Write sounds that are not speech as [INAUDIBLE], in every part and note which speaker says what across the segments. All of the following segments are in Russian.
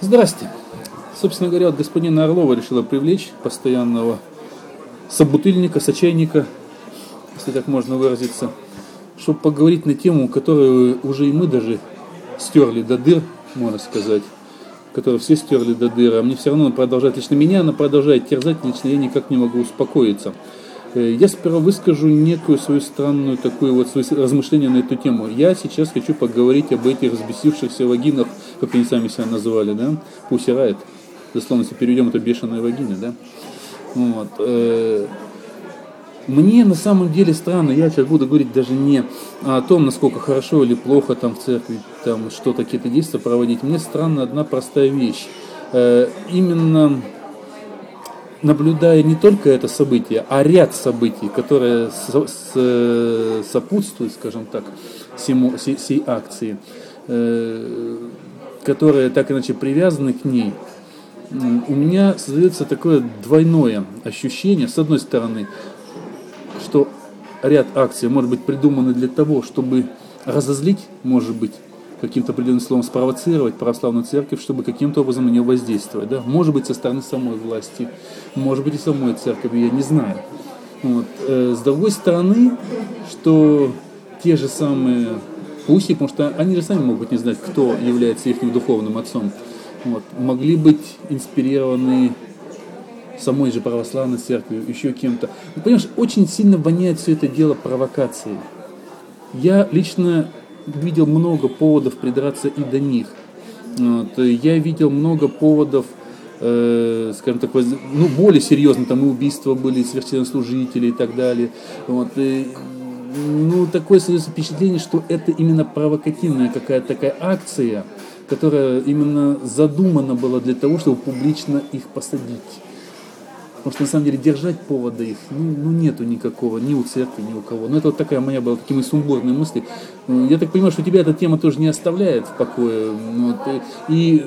Speaker 1: Здрасте. Собственно говоря, вот господина Орлова решила привлечь постоянного собутыльника, сочайника, если так можно выразиться, чтобы поговорить на тему, которую уже и мы даже стерли до дыр, можно сказать, которую все стерли до дыр, а мне все равно она продолжает, лично меня она продолжает терзать, лично я никак не могу успокоиться. Э, я сперва выскажу некую свою странную такую вот свои размышления на эту тему. Я сейчас хочу поговорить об этих взбесившихся вагинах, как они сами себя называли, да, Пусирает. Дословно, если переведем, это бешеная вагина, да. Вот. Э, мне на самом деле странно, я сейчас буду говорить даже не о том, насколько хорошо или плохо там в церкви там что-то, какие-то действия проводить. Мне странна одна простая вещь. Э, именно наблюдая не только это событие, а ряд событий, которые сопутствуют, скажем так, всему, всей акции, э, которые так иначе привязаны к ней, у меня создается такое двойное ощущение. С одной стороны, что ряд акций может быть придуманы для того, чтобы разозлить, может быть, каким-то определенным словом спровоцировать православную церковь, чтобы каким-то образом на нее воздействовать. Да? Может быть, со стороны самой власти, может быть, и самой церкви, я не знаю. Вот. Э, с другой стороны, что те же самые пуси, потому что они же сами могут не знать, кто является их духовным отцом, вот, могли быть инспирированы самой же православной церковью, еще кем-то. Ну, понимаешь, очень сильно воняет все это дело провокацией. Я лично видел много поводов придраться и до них. Вот. Я видел много поводов, э, скажем так, ну, более серьезно, там и убийства были священнослужителей и так далее. Вот. И, ну, такое создается впечатление, что это именно провокативная какая-то такая акция, которая именно задумана была для того, чтобы публично их посадить. Потому что на самом деле держать повода их, ну, ну нету никакого, ни у церкви, ни у кого. Ну это вот такая моя была, такие сумбурные мысли. Я так понимаю, что тебя эта тема тоже не оставляет в покое. Вот, и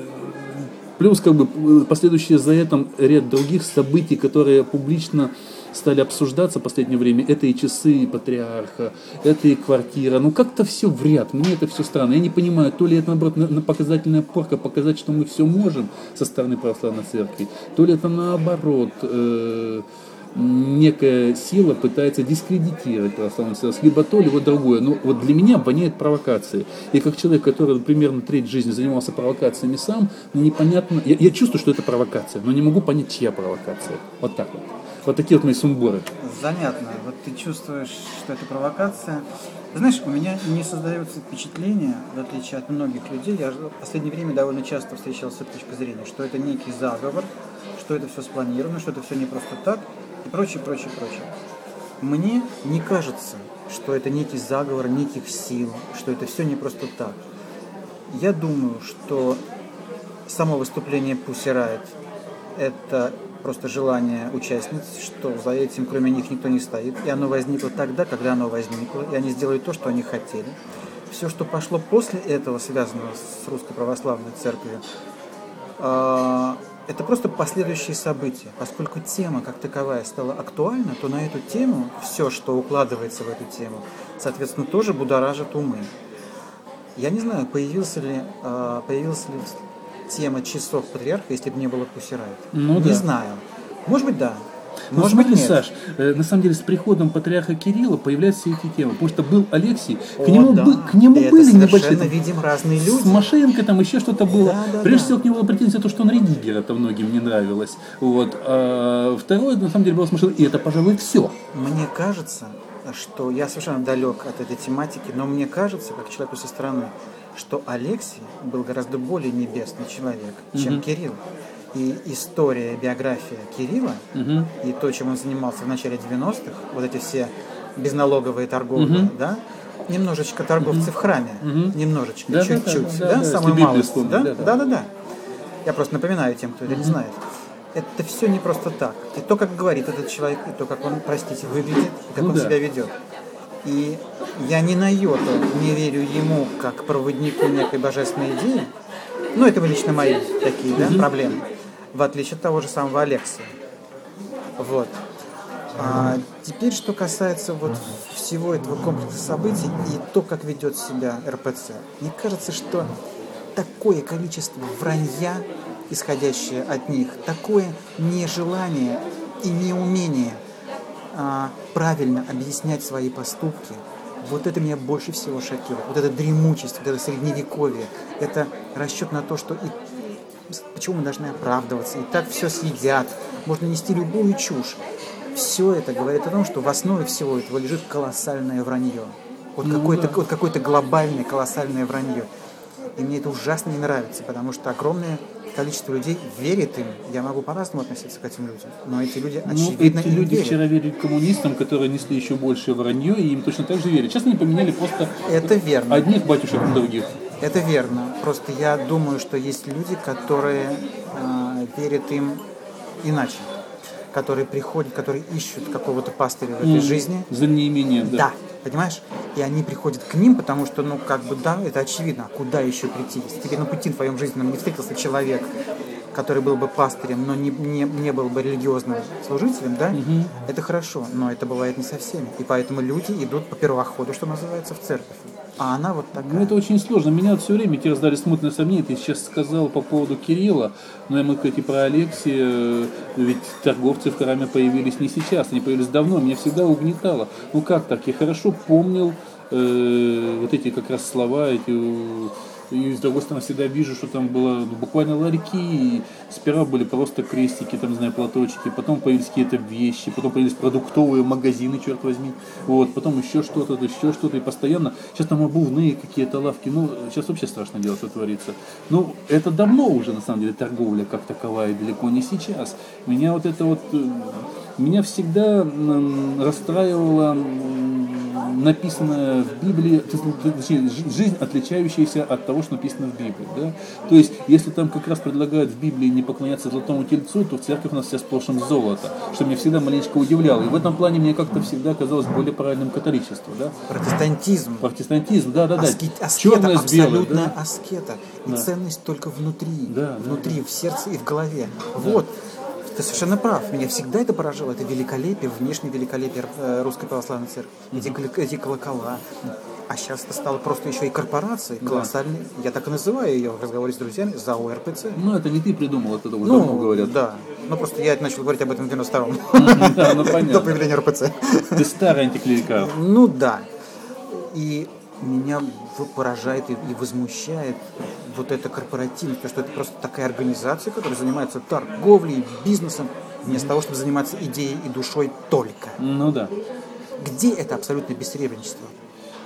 Speaker 1: плюс как бы последующие за этим ряд других событий, которые публично стали обсуждаться в последнее время. Это и часы патриарха, это и квартира. Ну как-то все в ряд. Мне это все странно. Я не понимаю, то ли это наоборот на, на показательная порка, показать, что мы все можем со стороны православной церкви, то ли это наоборот. Э, некая сила пытается дискредитировать православную церковь, либо то, либо другое. Но вот для меня воняет провокации. И как человек, который примерно треть жизни занимался провокациями сам, ну, непонятно, я, я чувствую, что это провокация, но не могу понять, чья провокация. Вот так вот. Вот такие вот мои сумбуры.
Speaker 2: Занятно. Вот ты чувствуешь, что это провокация. Знаешь, у меня не создается впечатление, в отличие от многих людей, я в последнее время довольно часто встречался с этой точкой зрения, что это некий заговор, что это все спланировано, что это все не просто так, и прочее, прочее, прочее. Мне не кажется, что это некий заговор неких сил, что это все не просто так. Я думаю, что само выступление Pussy это просто желание участниц, что за этим кроме них никто не стоит. И оно возникло тогда, когда оно возникло, и они сделали то, что они хотели. Все, что пошло после этого, связанного с Русской Православной Церковью, а, это просто последующие события. Поскольку тема как таковая стала актуальна, то на эту тему, все, что укладывается в эту тему, соответственно, тоже будоражит умы. Я не знаю, появился ли, а, появился ли тема часов патриарха, если бы не было Пусирайт?
Speaker 1: Ну,
Speaker 2: не
Speaker 1: да.
Speaker 2: знаю. Может быть, да.
Speaker 1: Ну,
Speaker 2: Может
Speaker 1: смотри,
Speaker 2: быть, нет.
Speaker 1: Саш, э, на самом деле с приходом патриарха Кирилла появляются эти темы. Потому что был Алексий, к
Speaker 2: О,
Speaker 1: нему,
Speaker 2: да.
Speaker 1: бы- к нему
Speaker 2: Это
Speaker 1: были небольшие... там,
Speaker 2: видим разные люди.
Speaker 1: С Машенко там еще что-то было.
Speaker 2: Да, да,
Speaker 1: Прежде
Speaker 2: да.
Speaker 1: всего, к нему была претензия то, что он редигер, это многим не нравилось. Вот. А второе, на самом деле, было с Машенко. И это, пожалуй, все.
Speaker 2: Мне кажется, что я совершенно далек от этой тематики, но мне кажется, как человеку со стороны, что Алексий был гораздо более небесный человек, чем Кирилл. И история, биография Кирилла и то, чем он занимался в начале 90-х, вот эти все безналоговые торговли, да, немножечко торговцы в храме, немножечко,
Speaker 1: Да, да,
Speaker 2: чуть-чуть,
Speaker 1: да, да,
Speaker 2: да,
Speaker 1: да,
Speaker 2: самую малость, да,
Speaker 1: да. да,
Speaker 2: да, да. Я просто напоминаю тем, кто это не знает. Это все не просто так. И то, как говорит этот человек, и то, как он, простите, выглядит, и как
Speaker 1: Ну
Speaker 2: он
Speaker 1: да.
Speaker 2: себя ведет. И я ни на йоту не верю ему как проводнику некой божественной идеи. Ну, это лично мои такие да, проблемы. В отличие от того же самого Алексея. Вот. А теперь, что касается вот всего этого комплекса событий и то, как ведет себя РПЦ. Мне кажется, что такое количество вранья, исходящее от них, такое нежелание и неумение правильно объяснять свои поступки. Вот это меня больше всего шокирует. Вот эта дремучесть, вот это средневековье, это расчет на то, что и, почему мы должны оправдываться, и так все съедят, можно нести любую чушь. Все это говорит о том, что в основе всего этого лежит колоссальное вранье. Вот
Speaker 1: Ну
Speaker 2: какое-то
Speaker 1: да.
Speaker 2: вот какое-то глобальное, колоссальное вранье. И мне это ужасно не нравится, потому что огромное количество людей верит им. Я могу по-разному относиться к этим людям, но эти люди
Speaker 1: Ну,
Speaker 2: очевидно
Speaker 1: эти люди
Speaker 2: верят.
Speaker 1: вчера верили коммунистам, которые несли еще больше вранье, и им точно так же верят. Сейчас они поменяли просто
Speaker 2: Это верно.
Speaker 1: одних батюшек на других.
Speaker 2: Это верно. Просто я думаю, что есть люди, которые э, верят им иначе, которые приходят, которые ищут какого-то пастыря в этой
Speaker 1: М,
Speaker 2: жизни.
Speaker 1: За неимением, да.
Speaker 2: Да, понимаешь? И они приходят к ним, потому что, ну, как бы, да, это очевидно. А куда еще прийти? Если тебе на пути в твоем жизненном не встретился человек, который был бы пастырем, но не, не, не был бы религиозным служителем, да, это хорошо, но это бывает не со всеми. И поэтому люди идут по первоходу, что называется, в церковь. А она вот такая.
Speaker 1: Ну, это очень сложно. Меня все время те раздали смутное сомнение. Ты сейчас сказал по поводу Кирилла, но я могу сказать и про Алексия. э, Ведь торговцы в храме появились не сейчас, они появились давно. Меня всегда угнетало. Ну как так? Я хорошо помнил э, вот эти как раз слова, эти и с другой стороны всегда вижу, что там было буквально ларьки, и сперва были просто крестики, там, не знаю, платочки, потом появились какие-то вещи, потом появились продуктовые магазины, черт возьми, вот, потом еще что-то, еще что-то, и постоянно, сейчас там обувные какие-то лавки, ну, сейчас вообще страшно дело, что творится. Ну, это давно уже, на самом деле, торговля как таковая, далеко не сейчас. Меня вот это вот, э, меня всегда расстраивало м, написанное в Библии, ну, точнее, жи- жизнь, отличающаяся от того, что написано в Библии. Да? То есть, если там как раз предлагают в Библии не поклоняться золотому тельцу, то в церкви у нас вся сплошь золото, что меня всегда маленечко удивляло. И в этом плане мне как-то всегда казалось более правильным католичество. Да?
Speaker 2: Протестантизм.
Speaker 1: Протестантизм, да, да, да.
Speaker 2: Аскет- аскета,
Speaker 1: Черное с белым.
Speaker 2: абсолютная
Speaker 1: Да?
Speaker 2: аскета. И
Speaker 1: Да.
Speaker 2: ценность только внутри.
Speaker 1: Да, да,
Speaker 2: внутри, в сердце и в голове. Вот. Ты совершенно прав. Меня всегда это поражало. Это великолепие, внешнее великолепие э, Русской Православной Церкви. Эти, эти колокола. А сейчас это стало просто еще и корпорацией колоссальной. Я так и называю ее в разговоре с друзьями ЗАО РПЦ.
Speaker 1: Ну, это не ты придумал, это уже давно говорят.
Speaker 2: Ну, да. Ну, просто я начал говорить об этом в 92-м. [LAUGHS]
Speaker 1: Да, ну [LAUGHS]
Speaker 2: До
Speaker 1: понятно.
Speaker 2: появления РПЦ.
Speaker 1: Ты старый антиклерикал.
Speaker 2: Ну да. И меня поражает и, и возмущает вот эта корпоративность, потому что это просто такая организация, которая занимается торговлей, бизнесом, вместо того, чтобы заниматься идеей и душой только.
Speaker 1: Ну да.
Speaker 2: Где это абсолютное бессеребреничество?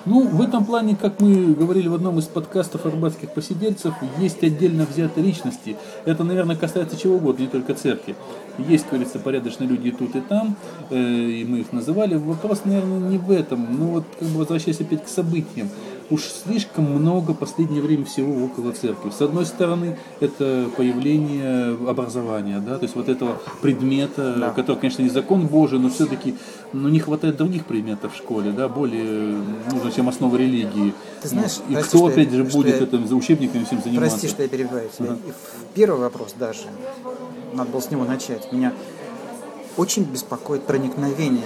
Speaker 1: Ну, в этом плане, как мы говорили в одном из подкастов арбатских посидельцев, есть отдельно взятые личности. Это, наверное, касается чего угодно, не только церкви. Есть, говорится, порядочные люди и тут, и там, э, и мы их называли. Вопрос, наверное, не в этом. Ну вот, как бы возвращаясь опять к событиям. Уж слишком много в последнее время всего около церкви. С одной стороны, это появление образования, да, то есть вот этого предмета,
Speaker 2: Да.
Speaker 1: который, конечно, не закон Божий, но все-таки ну, не хватает других предметов в школе, да, более нужно, чем основа религии.
Speaker 2: Ты знаешь,
Speaker 1: и
Speaker 2: прости,
Speaker 1: кто,
Speaker 2: что я-
Speaker 1: опять же, будет
Speaker 2: я-
Speaker 1: этим за учебниками всем заниматься?
Speaker 2: Прости, что я перебиваю тебя. И в- Первый вопрос даже, надо было с него начать. Меня очень беспокоит проникновение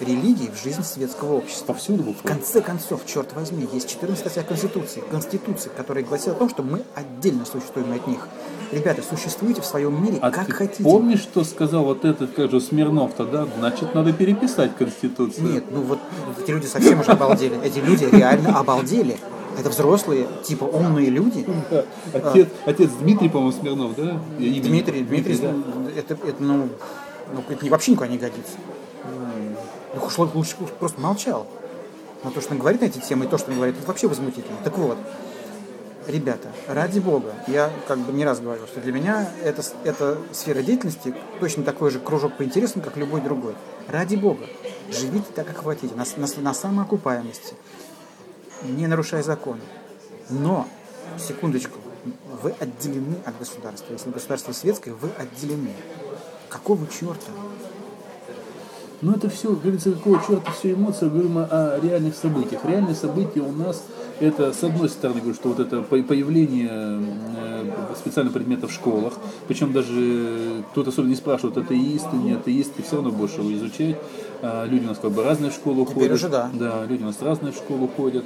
Speaker 2: религии в жизнь светского общества.
Speaker 1: Повсюду
Speaker 2: В
Speaker 1: буквально.
Speaker 2: конце концов, черт возьми, есть 14 статья Конституции, Конституции, которая гласит о том, что мы отдельно существуем от них. Ребята, существуйте в своем мире
Speaker 1: А
Speaker 2: как
Speaker 1: ты
Speaker 2: хотите.
Speaker 1: помнишь, что сказал вот этот, как же, Смирнов тогда? Значит, надо переписать Конституцию.
Speaker 2: Нет, ну вот эти люди совсем уже обалдели. Эти люди реально обалдели. Это взрослые, типа умные люди.
Speaker 1: Да. Отец, отец Дмитрий, по-моему, Смирнов, да? Имя?
Speaker 2: Дмитрий, Дмитрий,
Speaker 1: да.
Speaker 2: это, это, ну, ну, это вообще никуда не годится. Ну, лучше, просто молчал. Но то, что он говорит на эти темы, и то, что он говорит, это вообще возмутительно. Так вот, ребята, ради бога, я как бы не раз говорил, что для меня эта, с- эта сфера деятельности точно такой же кружок по интересам, как любой другой. Ради бога, живите так, как хотите, на, на, на самоокупаемости, не нарушая законы. Но, секундочку, вы отделены от государства. Если государство светское, вы отделены. Какого черта?
Speaker 1: Ну это все, как говорится, какого черта все эмоции, говорим о, о реальных событиях. Реальные события у нас это, с одной стороны, говорю, что вот это по- появление э, специальных предметов в школах, причем даже кто-то особенно не спрашивает, атеисты, не атеисты, все равно больше его изучать. А, Люди у нас как бы разные в школу
Speaker 2: Теперь
Speaker 1: ходят.
Speaker 2: уже да.
Speaker 1: Да, люди у нас разные в школу ходят.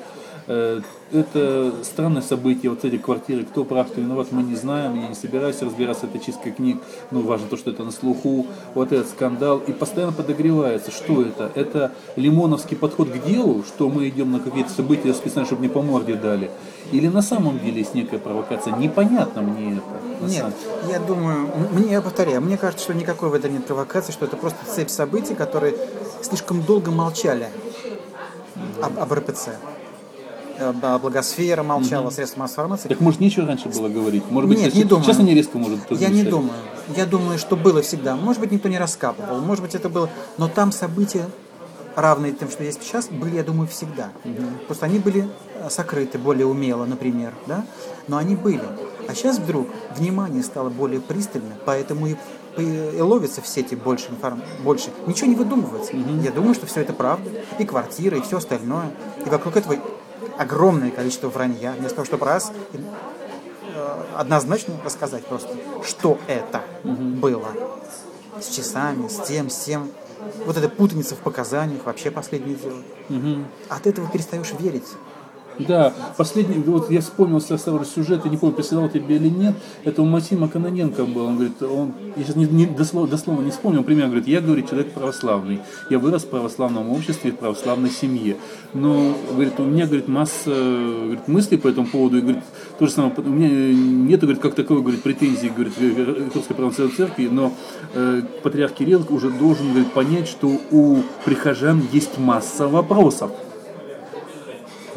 Speaker 1: Э, Это странное событие, вот эти квартиры, кто прав, кто виноват, мы не знаем, я не собираюсь разбираться, это чистка книг, ну, важно то, что это на слуху, вот этот скандал, и постоянно подогревается, что это? Это лимоновский подход к делу, что мы идем на какие-то события специально, чтобы не по морде дали, или на самом деле есть некая провокация, непонятно мне это.
Speaker 2: Нет,
Speaker 1: самом-
Speaker 2: я думаю, мне, я повторяю, мне кажется, что никакой в этом нет провокации, что это просто цепь событий, которые слишком долго молчали об, об РПЦ. Благосфера молчала, средства массовой информации.
Speaker 1: Так может нечего раньше было говорить? Может быть,
Speaker 2: Нет,
Speaker 1: сейчас,
Speaker 2: не думаю.
Speaker 1: сейчас они резко может
Speaker 2: Я не думаю. Я думаю, что было всегда. Может быть, никто не раскапывал, может быть, это было... Но там события, равные тем, что есть сейчас, были, я думаю, всегда. Просто они были э, сокрыты более умело, например, да? Но они были. А сейчас вдруг внимание стало более пристально, поэтому и, и- ловится в сети больше информации, больше. Ничего не выдумывается. Я думаю, что все это правда. И квартиры, и все остальное. И вокруг этого огромное количество вранья. Вместо того, чтобы раз и э, однозначно рассказать просто, что это было. С часами, с тем, с тем. Вот эта путаница в показаниях, вообще последнее дело. От этого перестаешь верить.
Speaker 1: Да, последний, вот я вспомнил сразу сюжет, я не помню, присылал тебе или нет, это у Максима Каноненко был, он говорит, он, я сейчас не, не- дословно, дословно не вспомнил, пример, говорит, я, говорит, человек православный, я вырос в православном обществе, в православной семье, но, говорит, у меня, говорит, масса говорит, мыслей по этому поводу, и, говорит, то же самое, у меня нет, говорит, как такой, говорит, претензий, говорит, Русской Православной Церкви, но э, патриарх Кирилл уже должен, говорит, понять, что у прихожан есть масса вопросов.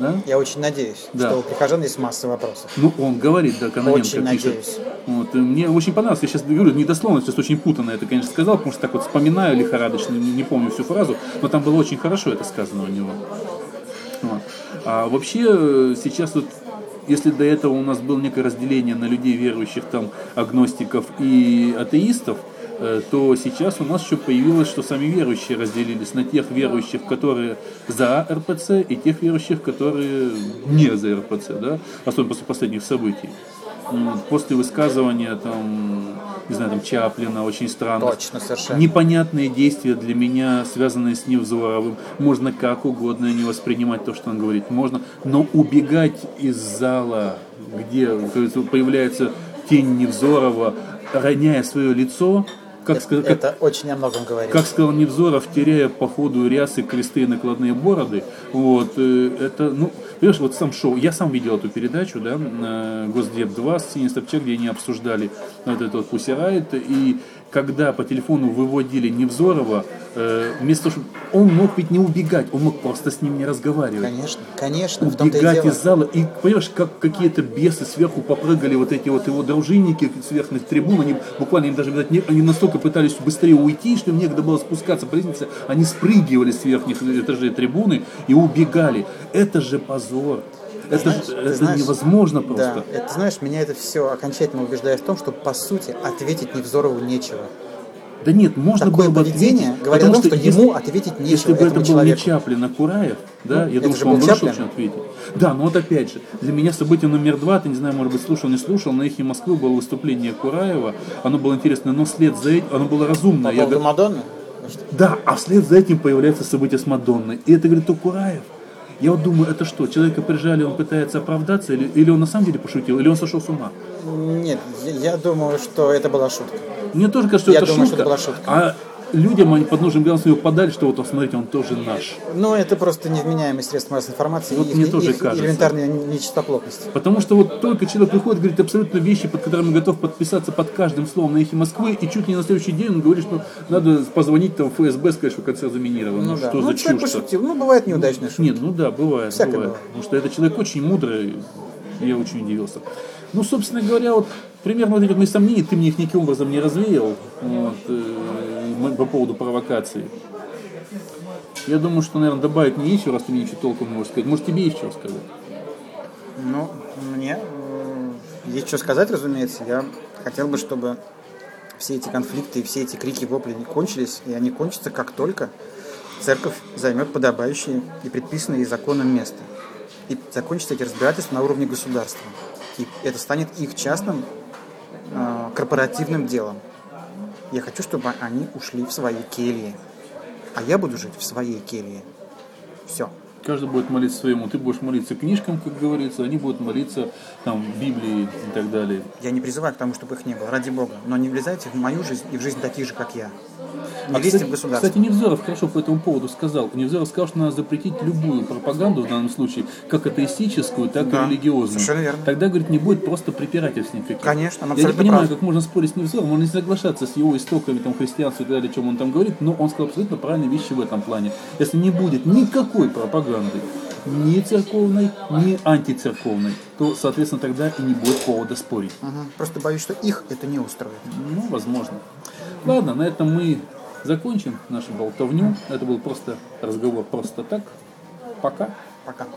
Speaker 1: Да?
Speaker 2: Я очень надеюсь,
Speaker 1: Да.
Speaker 2: что у прихожан есть масса вопросов.
Speaker 1: Ну, он говорит, да, Каноненко
Speaker 2: Очень
Speaker 1: пишет.
Speaker 2: надеюсь.
Speaker 1: Вот, и мне очень понравилось. Я сейчас говорю, не дословно, сейчас очень путанно это, конечно, сказал, потому что так вот вспоминаю лихорадочно, не, помню всю фразу, но там было очень хорошо это сказано у него. Вот. А вообще э, сейчас вот если до этого у нас было некое разделение на людей верующих, там, агностиков и атеистов, то сейчас у нас еще появилось, что сами верующие разделились на тех верующих, которые за РПЦ, и тех верующих, которые не за РПЦ, да, особенно после последних событий. После высказывания там, не знаю, там Чаплина, очень странно.
Speaker 2: Точно, совершенно.
Speaker 1: Непонятные действия для меня, связанные с Невзоровым. Можно как угодно не воспринимать то, что он говорит. Можно, но убегать из зала, где появляется тень Невзорова, роняя свое лицо, как, сказать, как,
Speaker 2: Это очень о многом говорит.
Speaker 1: как сказал Невзоров, теряя по ходу рясы, кресты и накладные бороды, вот, э, это, ну, понимаешь, вот сам шоу, я сам видел эту передачу, да, на Госдеп 2 с Синей Собчак, где они обсуждали вот этот вот Pussy Riot, и когда по телефону выводили Невзорова, э, вместо того, чтобы он мог ведь не убегать, он мог просто с ним не разговаривать
Speaker 2: Конечно, конечно,
Speaker 1: убегать
Speaker 2: дело.
Speaker 1: из зала. И понимаешь, как какие-то бесы сверху попрыгали, вот эти вот его дружинники с верхних трибун, они буквально им даже, видать, не- они настолько пытались быстрее уйти, что им некогда было спускаться по лестнице, они спрыгивали с верхних этажей трибуны и убегали. Это же позор. Это,
Speaker 2: знаешь,
Speaker 1: это
Speaker 2: знаешь,
Speaker 1: невозможно
Speaker 2: Да,
Speaker 1: просто.
Speaker 2: это знаешь, меня это все окончательно убеждает в том, что по сути ответить Невзорову нечего.
Speaker 1: Да нет, можно
Speaker 2: Такое
Speaker 1: было бы
Speaker 2: поведение
Speaker 1: ответить,
Speaker 2: говорит о том, что
Speaker 1: если-
Speaker 2: ему ответить нечего,
Speaker 1: Если бы это был
Speaker 2: человеку.
Speaker 1: не Чаплин, а Кураев, да, я
Speaker 2: это
Speaker 1: думаю, что он нашел, чем ответить. Да, но вот опять же, для меня событие номер два, ты не знаю, может быть, слушал, не слушал, на эхе Москвы было выступление Кураева, оно было интересно, но вслед за этим, оно было разумное.
Speaker 2: По
Speaker 1: Я
Speaker 2: поводу
Speaker 1: говорю,
Speaker 2: Мадонны?
Speaker 1: да, а вслед за этим появляется событие с Мадонной. И это, говорит, то Кураев. Я вот думаю, это что, человека прижали, он пытается оправдаться, или, или он на самом деле пошутил, или он сошел с ума?
Speaker 2: Нет, я, я думаю, что это была шутка.
Speaker 1: Мне тоже кажется, что
Speaker 2: Я
Speaker 1: это
Speaker 2: думаю,
Speaker 1: шутка,
Speaker 2: что это была шутка.
Speaker 1: а людям они под нужным глазом подали, что вот, смотрите, он тоже наш.
Speaker 2: Но это просто невменяемые средства массовой информации
Speaker 1: Вот
Speaker 2: и
Speaker 1: мне
Speaker 2: их,
Speaker 1: тоже
Speaker 2: их
Speaker 1: кажется.
Speaker 2: элементарная нечистоплотность.
Speaker 1: Потому что вот только человек выходит, говорит абсолютно вещи, под которыми готов подписаться под каждым словом на эхе Москвы, и чуть ли не на следующий день он говорит, что надо позвонить там в ФСБ, сказать, что концерт заминирован. Ну,
Speaker 2: Ну, да.
Speaker 1: что
Speaker 2: ну,
Speaker 1: за чушь
Speaker 2: пошутил. Ну, бывает неудачная шутка.
Speaker 1: Нет, ну да, бывает,
Speaker 2: Всякое
Speaker 1: бывает.
Speaker 2: бывает.
Speaker 1: Потому что этот человек очень мудрый, я очень удивился. Ну, собственно говоря, вот примерно вот эти вот мои сомнения, ты мне их никаким образом не развеял вот, э, м- по поводу провокации. Я думаю, что, наверное, добавить не нечего, раз ты мне ничего толком не можешь сказать. Может, тебе есть что сказать?
Speaker 2: Ну, мне м, есть что сказать, разумеется. Я хотел бы, чтобы все эти конфликты и все эти крики, вопли не кончились, и они кончатся, как только церковь займет подобающее и предписанное ей законом место. И закончатся эти разбирательства на уровне государства. И это станет их частным э, корпоративным делом. Я хочу, чтобы они ушли в свои кельи. а я буду жить в своей келье. Все.
Speaker 1: Каждый будет молиться своему. Ты будешь молиться книжкам, как говорится, они будут молиться там Библии и так далее.
Speaker 2: Я не призываю к тому, чтобы их не было, ради Бога. Но не влезайте в мою жизнь и в жизнь таких же, как я. Не
Speaker 1: А, кстати,
Speaker 2: в государство.
Speaker 1: кстати, Невзоров хорошо по этому поводу сказал. Невзоров сказал, что надо запретить любую пропаганду в данном случае, как атеистическую, так
Speaker 2: Да,
Speaker 1: и религиозную.
Speaker 2: совершенно верно.
Speaker 1: Тогда, говорит, не будет просто препирательств никаких.
Speaker 2: Конечно, он
Speaker 1: Я не понимаю,
Speaker 2: прав.
Speaker 1: как можно спорить с Невзоровым, можно не соглашаться с его истоками там, христианства и так далее, о чем он там говорит, но он сказал абсолютно правильные вещи в этом плане. Если не будет никакой пропаганды, ни церковной, ни антицерковной, то, соответственно, тогда и не будет повода спорить.
Speaker 2: Мгм. Просто боюсь, что их это не устроит.
Speaker 1: Ну, возможно. Ладно, на этом мы закончим нашу болтовню. Это был просто разговор просто так. Пока.
Speaker 2: Пока.